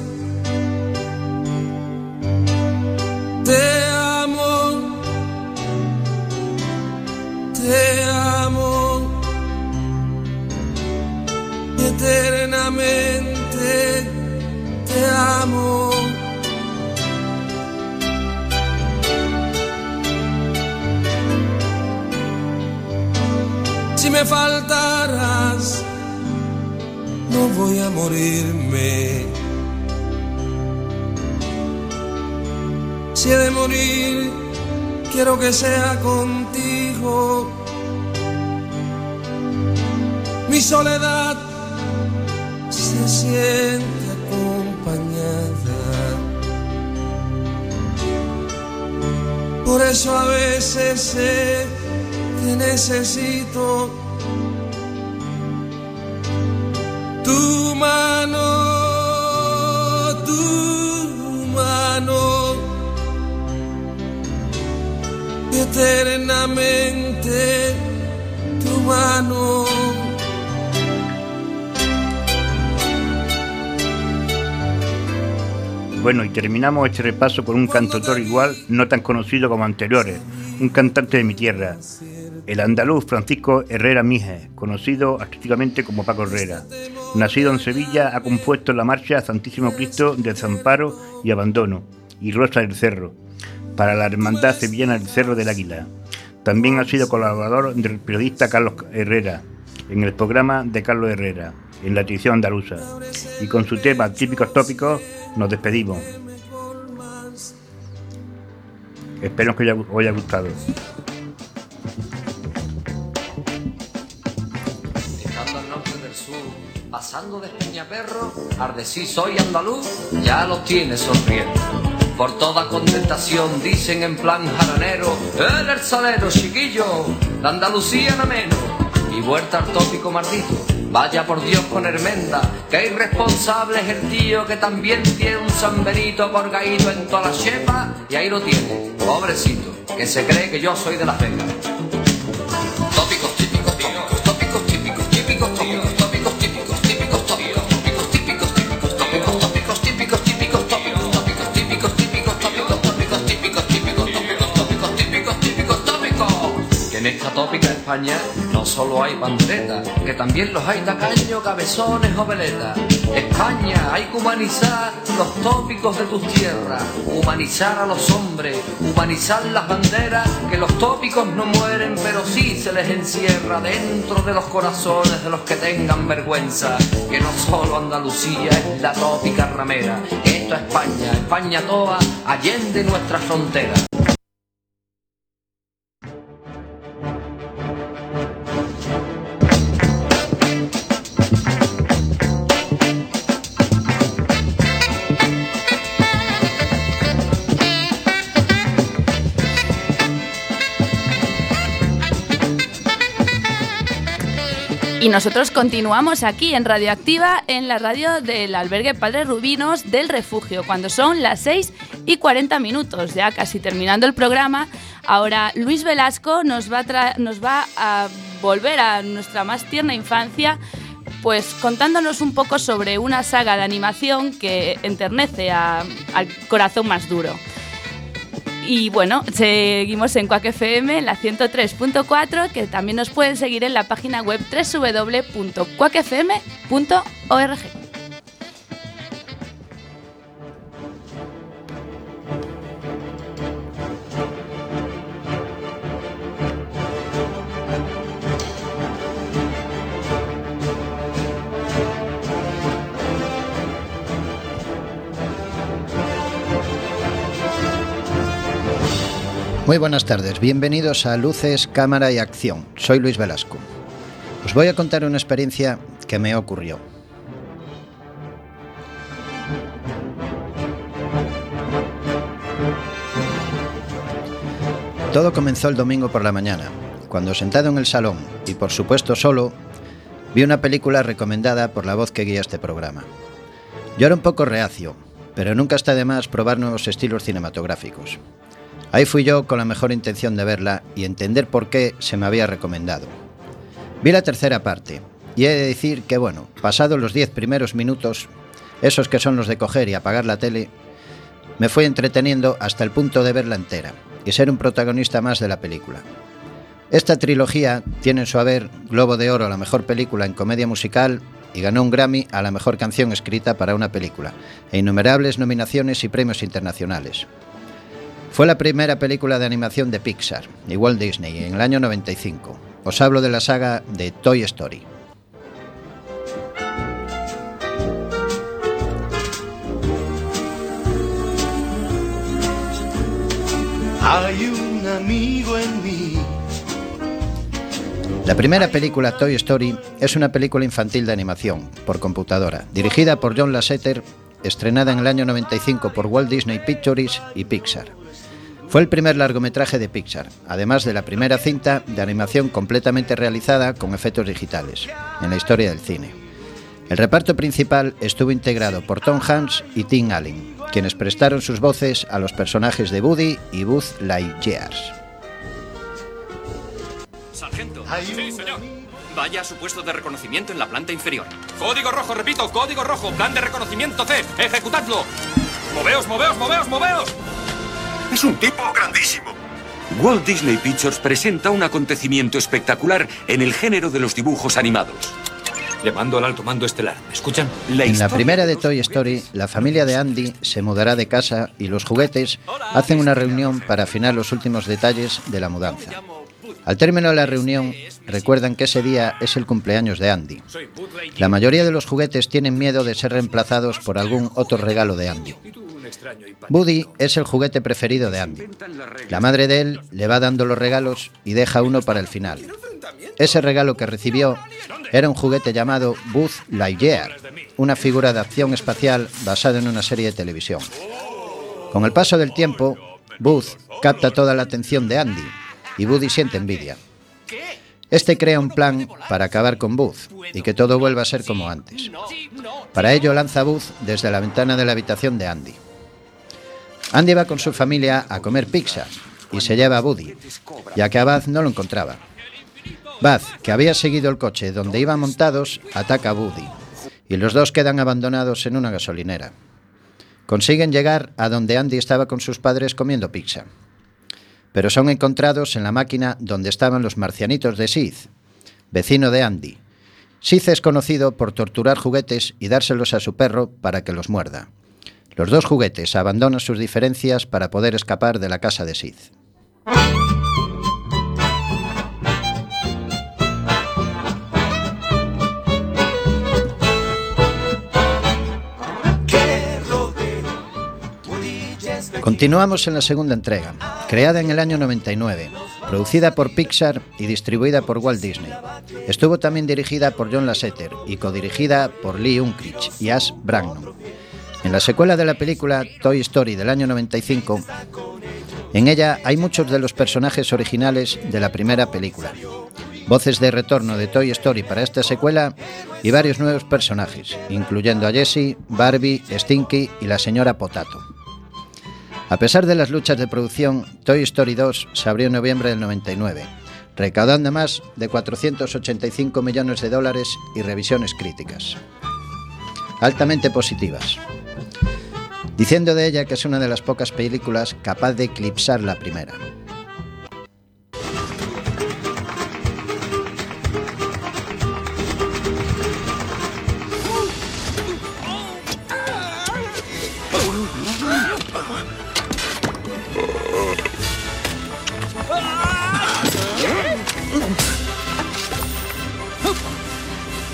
Morirme. Si he de morir, quiero que sea contigo. Mi soledad se siente acompañada. Por eso a veces sé que necesito eternamente tu mano. Bueno, y terminamos este repaso con un cantautor igual, no tan conocido como anteriores, un cantante de mi tierra, el andaluz Francisco Herrera Mije, conocido artísticamente como Paco Herrera. Nacido en Sevilla, ha compuesto la marcha Santísimo Cristo del Desamparo y Abandono y Rosa del Cerro, para la Hermandad Sevillana del Cerro del Águila. También ha sido colaborador del periodista Carlos Herrera en el programa de Carlos Herrera, en la edición andaluza. Y con su tema Típicos Tópicos nos despedimos. Espero que os haya gustado. Llegando al norte del sur, pasando de Peñaperro, Ardesí soy andaluz, ya lo tienes sonriendo. Por toda contentación dicen en plan jaranero, el el salero chiquillo, la Andalucía no menos, y vuelta al tópico maldito. Vaya por Dios con Hermenda, que irresponsable es el tío que también tiene un San Benito colgadito en toda la chepa, y ahí lo tiene, pobrecito, que se cree que yo soy de la Vega. España no solo hay panderetas, que también los hay tacaños, cabezones o veletas. España, hay que humanizar los tópicos de tus tierras, humanizar a los hombres, humanizar las banderas, que los tópicos no mueren, pero sí se les encierra dentro de los corazones de los que tengan vergüenza, que no solo Andalucía es la tópica ramera, esto es España, España toda, allende nuestra frontera. Y nosotros continuamos aquí en Radioactiva, en la radio del albergue Padre Rubinos del Refugio, cuando son las 6 y 40 minutos, ya casi terminando el programa. Ahora Luis Velasco nos va a, volver a nuestra más tierna infancia, pues contándonos un poco sobre una saga de animación que enternece al corazón más duro. Y bueno, seguimos en Quack FM, la 103.4, que también nos pueden seguir en la página web www.quackfm.org. Muy buenas tardes, bienvenidos a Luces, Cámara y Acción. Soy Luis Velasco. Os voy a contar una experiencia que me ocurrió. Todo comenzó el domingo por la mañana, cuando sentado en el salón, y por supuesto solo, vi una película recomendada por la voz que guía este programa. Yo era un poco reacio, pero nunca está de más probar nuevos estilos cinematográficos. Ahí fui yo con la mejor intención de verla y entender por qué se me había recomendado. Vi la tercera parte, y he de decir que, bueno, pasados los diez primeros minutos, esos que son los de coger y apagar la tele, me fui entreteniendo hasta el punto de verla entera y ser un protagonista más de la película. Esta trilogía tiene en su haber Globo de Oro a la mejor película en comedia musical y ganó un Grammy a la mejor canción escrita para una película, e innumerables nominaciones y premios internacionales. Fue la primera película de animación de Pixar y Walt Disney en el año 95. Os hablo de la saga de Toy Story. Hay un amigo en mí. La primera película Toy Story es una película infantil de animación por computadora, dirigida por John Lasseter, estrenada en el año 95 por Walt Disney Pictures y Pixar. Fue el primer largometraje de Pixar, además de la primera cinta de animación completamente realizada con efectos digitales en la historia del cine. El reparto principal estuvo integrado por Tom Hanks y Tim Allen, quienes prestaron sus voces a los personajes de Woody y Buzz Lightyear. Sargento. Sí, señor. Vaya a su puesto de reconocimiento en la planta inferior. Código rojo, repito, código rojo, plan de reconocimiento C, ejecutadlo. Moveos, moveos, moveos, moveos. Es un tipo grandísimo. Walt Disney Pictures presenta un acontecimiento espectacular en el género de los dibujos animados. Le mando al alto mando estelar. ¿Me escuchan? En la primera de Toy Story, la familia de Andy se mudará de casa y los juguetes hacen una reunión para afinar los últimos detalles de la mudanza. Al término de la reunión, recuerdan que ese día es el cumpleaños de Andy. La mayoría de los juguetes tienen miedo de ser reemplazados por algún otro regalo de Andy. Woody es el juguete preferido de Andy. La madre de él le va dando los regalos y deja uno para el final. Ese regalo que recibió era un juguete llamado Buzz Lightyear, una figura de acción espacial basada en una serie de televisión. Con el paso del tiempo, Buzz capta toda la atención de Andy y Woody siente envidia. Este crea un plan para acabar con Buzz y que todo vuelva a ser como antes. Para ello lanza a Buzz desde la ventana de la habitación de Andy. Andy va con su familia a comer pizza y se lleva a Woody, ya que a Buzz no lo encontraba. Buzz, que había seguido el coche donde iban montados, ataca a Woody y los dos quedan abandonados en una gasolinera. Consiguen llegar a donde Andy estaba con sus padres comiendo pizza, pero son encontrados en la máquina donde estaban los marcianitos de Sith, vecino de Andy. Sith es conocido por torturar juguetes y dárselos a su perro para que los muerda. Los dos juguetes abandonan sus diferencias para poder escapar de la casa de Sith. Continuamos en la segunda entrega, creada en el año 99, producida por Pixar y distribuida por Walt Disney. Estuvo también dirigida por John Lasseter y codirigida por Lee Unkrich y Ash Brannon. En la secuela de la película Toy Story del año 95, en ella hay muchos de los personajes originales de la primera película. voces de retorno de Toy Story para esta secuela y varios nuevos personajes, incluyendo a Jessie, Barbie, Stinky y la señora Potato. A pesar de las luchas de producción, Toy Story 2 se abrió en noviembre del 99, recaudando más de 485 millones de dólares y revisiones críticas. Altamente positivas. Diciendo de ella que es una de las pocas películas capaz de eclipsar la primera.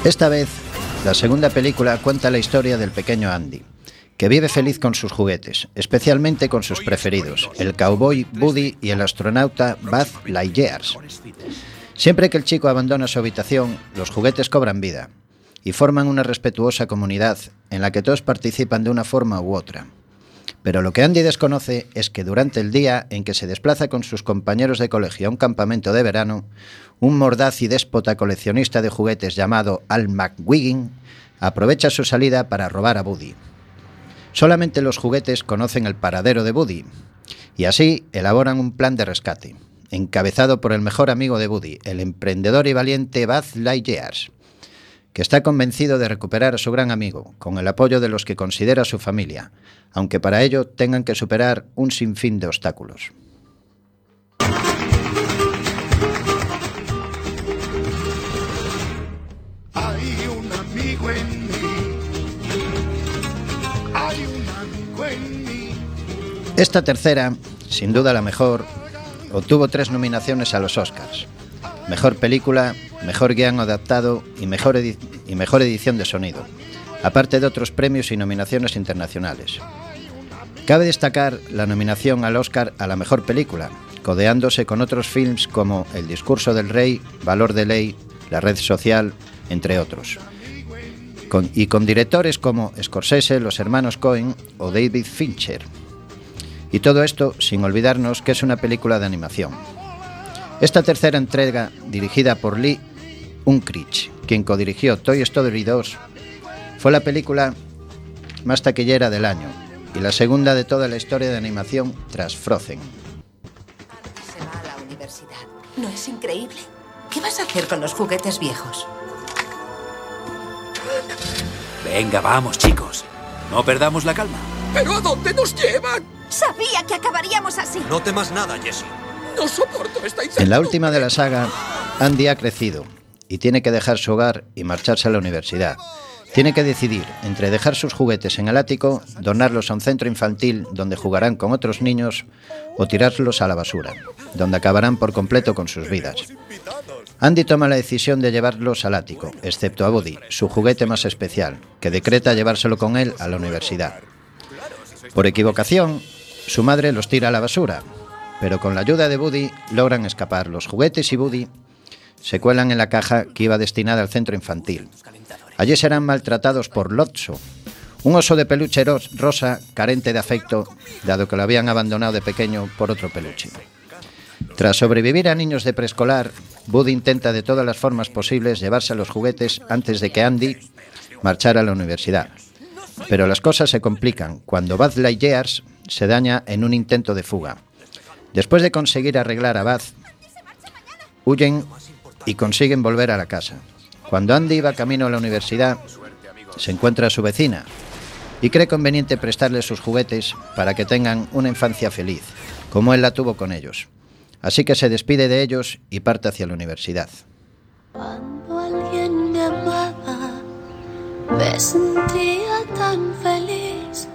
Esta vez, la segunda película cuenta la historia del pequeño Andy, que vive feliz con sus juguetes, especialmente con sus preferidos, el cowboy Buddy y el astronauta Buzz Lightyear. Siempre que el chico abandona su habitación, los juguetes cobran vida y forman una respetuosa comunidad en la que todos participan de una forma u otra. Pero lo que Andy desconoce es que durante el día en que se desplaza con sus compañeros de colegio a un campamento de verano, un mordaz y déspota coleccionista de juguetes llamado Al McWiggin aprovecha su salida para robar a Buddy. Solamente los juguetes conocen el paradero de Buddy y así elaboran un plan de rescate, encabezado por el mejor amigo de Buddy, el emprendedor y valiente Buzz Lightyear, que está convencido de recuperar a su gran amigo, con el apoyo de los que considera su familia, aunque para ello tengan que superar un sinfín de obstáculos. Esta tercera, sin duda la mejor, obtuvo tres nominaciones a los Oscars. Mejor película, mejor guion adaptado y mejor, edición de sonido, aparte de otros premios y nominaciones internacionales. Cabe destacar la nominación al Oscar a la mejor película, codeándose con otros films como El discurso del rey, Valor de ley, La red social, entre otros. Y con directores como Scorsese, los hermanos Cohen o David Fincher. Y todo esto sin olvidarnos que es una película de animación. Esta tercera entrega, dirigida por Lee Unkrich, quien codirigió Toy Story 2, fue la película más taquillera del año y la segunda de toda la historia de animación tras Frozen. Se va a la universidad. ¿No es increíble? ¿Qué vas a hacer con los juguetes viejos? Venga, vamos, chicos. No perdamos la calma. ¿Pero a dónde nos llevan? Sabía que acabaríamos así. No temas nada, Jesse. No soporto esta En la última de la saga, Andy ha crecido y tiene que dejar su hogar y marcharse a la universidad. Tiene que decidir entre dejar sus juguetes en el ático, donarlos a un centro infantil donde jugarán con otros niños o tirarlos a la basura, donde acabarán por completo con sus vidas. Andy toma la decisión de llevarlos al ático, excepto a Buddy, su juguete más especial, que decreta llevárselo con él a la universidad. Por equivocación, su madre los tira a la basura, pero con la ayuda de Buddy logran escapar. Los juguetes y Buddy se cuelan en la caja que iba destinada al centro infantil. Allí serán maltratados por Lotso, un oso de peluche ros- rosa carente de afecto, dado que lo habían abandonado de pequeño por otro peluche. Tras sobrevivir a niños de preescolar, Buddy intenta de todas las formas posibles llevarse a los juguetes antes de que Andy marchara a la universidad. Pero las cosas se complican cuando Buzz Lightyear se daña en un intento de fuga. Después de conseguir arreglar a Buzz, huyen y consiguen volver a la casa. Cuando Andy iba camino a la universidad, se encuentra a su vecina y cree conveniente prestarle sus juguetes para que tengan una infancia feliz, como él la tuvo con ellos. Así que se despide de ellos y parte hacia la universidad. Me sentía tan feliz.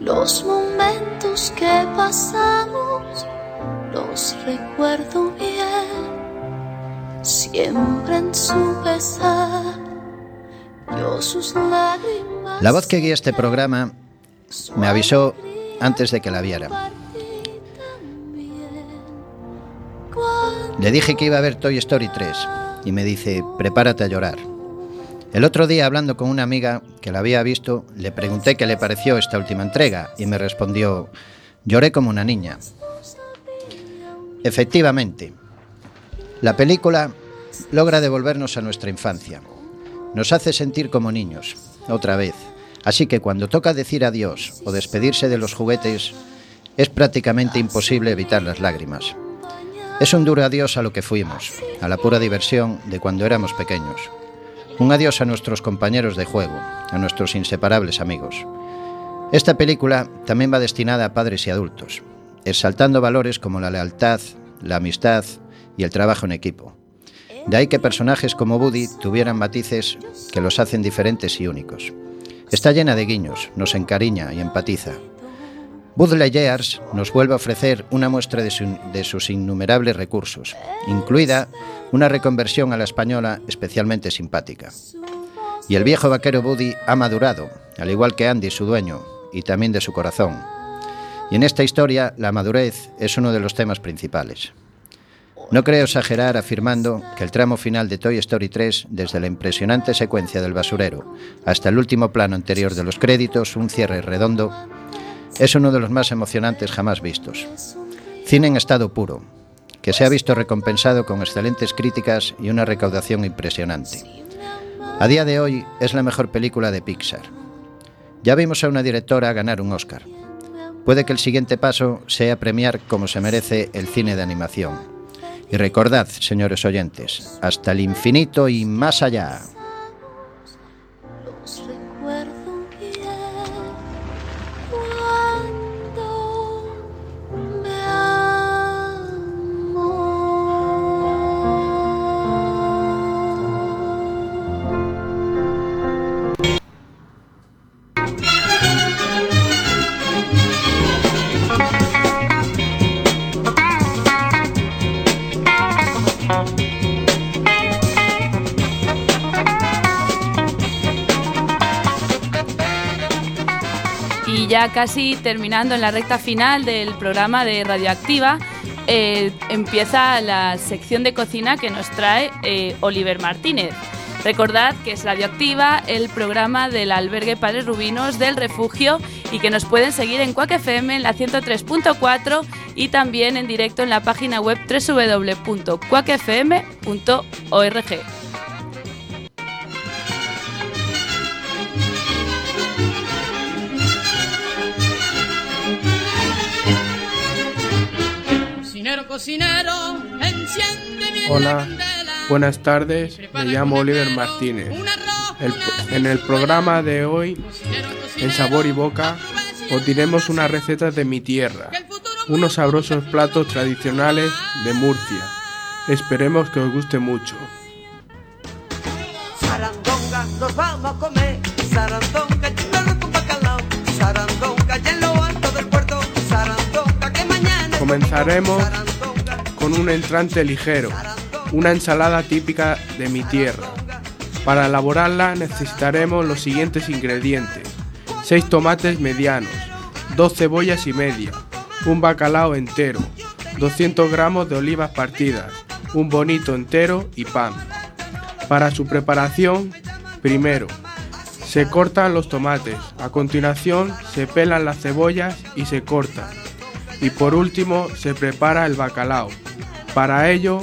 Los momentos que pasamos los recuerdo bien. Siempre en su pesar, yo sus lágrimas. La voz que guía este programa me avisó antes de que la viera. Le dije que iba a ver Toy Story 3 y me dice, prepárate a llorar. El otro día, hablando con una amiga que la había visto, le pregunté qué le pareció esta última entrega y me respondió, lloré como una niña. Efectivamente, la película logra devolvernos a nuestra infancia. Nos hace sentir como niños, otra vez. Así que cuando toca decir adiós o despedirse de los juguetes, es prácticamente imposible evitar las lágrimas. Es un duro adiós a lo que fuimos, a la pura diversión de cuando éramos pequeños. Un adiós a nuestros compañeros de juego, a nuestros inseparables amigos. Esta película también va destinada a padres y adultos, exaltando valores como la lealtad, la amistad y el trabajo en equipo. De ahí que personajes como Woody tuvieran matices que los hacen diferentes y únicos. Está llena de guiños, nos encariña y empatiza. Lightyear nos vuelve a ofrecer una muestra de, su- de sus innumerables recursos, incluida una reconversión a la española especialmente simpática. Y el viejo vaquero Woody ha madurado, al igual que Andy, su dueño, y también de su corazón. Y en esta historia, la madurez es uno de los temas principales. No creo exagerar afirmando que el tramo final de Toy Story 3, desde la impresionante secuencia del basurero hasta el último plano anterior de los créditos, un cierre redondo, es uno de los más emocionantes jamás vistos. Cine en estado puro, que se ha visto recompensado con excelentes críticas y una recaudación impresionante. A día de hoy es la mejor película de Pixar. Ya vimos a una directora ganar un Oscar. Puede que el siguiente paso sea premiar como se merece el cine de animación. Y recordad, señores oyentes, hasta el infinito y más allá. Casi terminando en la recta final del programa de Radioactiva, eh, empieza la sección de cocina que nos trae eh, Oliver Martínez. Recordad que es Radioactiva, el programa del albergue Padres Rubinos del Refugio y que nos pueden seguir en Quack FM en la 103.4 y también en directo en la página web www.quackfm.org. Cocinero, cocinero, enciende mi Hola, buenas tardes. Me llamo Oliver Martínez. El- en el programa de hoy, en Sabor y Boca, os diremos unas recetas de mi tierra, unos sabrosos platos tradicionales de Murcia. Esperemos que os guste mucho. Sarandonga, nos vamos a comer. Sarandonga, Comenzaremos con un entrante ligero, una ensalada típica de mi tierra. Para elaborarla necesitaremos los siguientes ingredientes. 6 tomates medianos, 2 cebollas y media, un bacalao entero, 200 gramos de olivas partidas, un bonito entero y pan. Para su preparación, primero, se cortan los tomates, a continuación se pelan las cebollas y se cortan. Y por último se prepara el bacalao. Para ello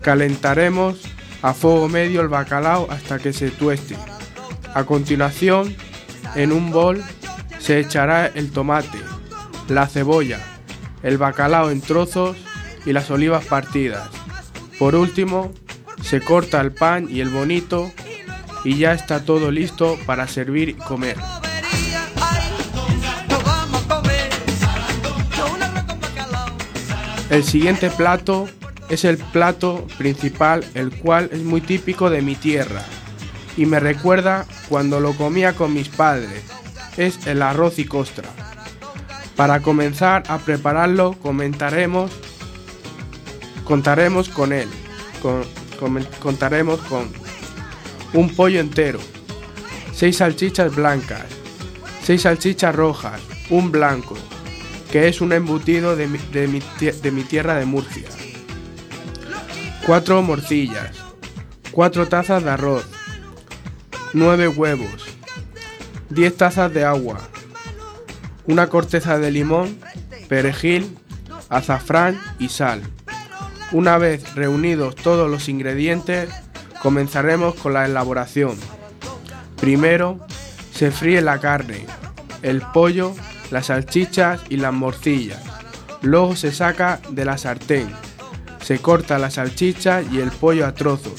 calentaremos a fuego medio el bacalao hasta que se tueste. A continuación, en un bol se echará el tomate, la cebolla, el bacalao en trozos y las olivas partidas. Por último, se corta el pan y el bonito y ya está todo listo para servir y comer. El siguiente plato es el plato principal, el cual es muy típico de mi tierra y me recuerda cuando lo comía con mis padres. Es el arroz y costra. Para comenzar a prepararlo comentaremos, contaremos con él, con- comen- contaremos con un pollo entero, seis salchichas blancas, seis salchichas rojas, un blanco, que es un embutido de mi, de mi de mi tierra de Murcia. Cuatro morcillas, cuatro tazas de arroz, nueve huevos, 10 tazas de agua, una corteza de limón, perejil, azafrán y sal, Una vez reunidos todos los ingredientes, comenzaremos con la elaboración. Primero, se fríe la carne, el pollo, las salchichas y las morcillas. Luego se saca de la sartén. Se corta la salchicha y el pollo a trozos.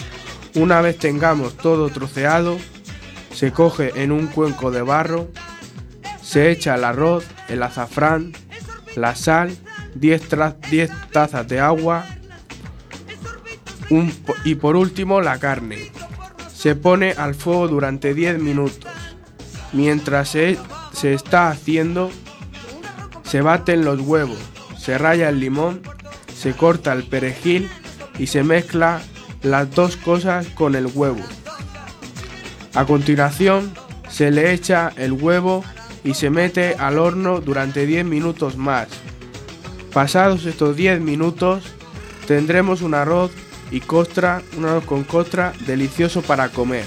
Una vez tengamos todo troceado, se coge en un cuenco de barro, se echa el arroz, el azafrán, la sal, 10, tra- 10 tazas de agua y por último la carne. Se pone al fuego durante 10 minutos. Mientras se, se está haciendo, se baten los huevos, se raya el limón, se corta el perejil y se mezcla las dos cosas con el huevo. A continuación, se le echa el huevo y se mete al horno durante 10 minutos más. Pasados estos 10 minutos, tendremos un arroz y costra, un arroz con costra delicioso para comer.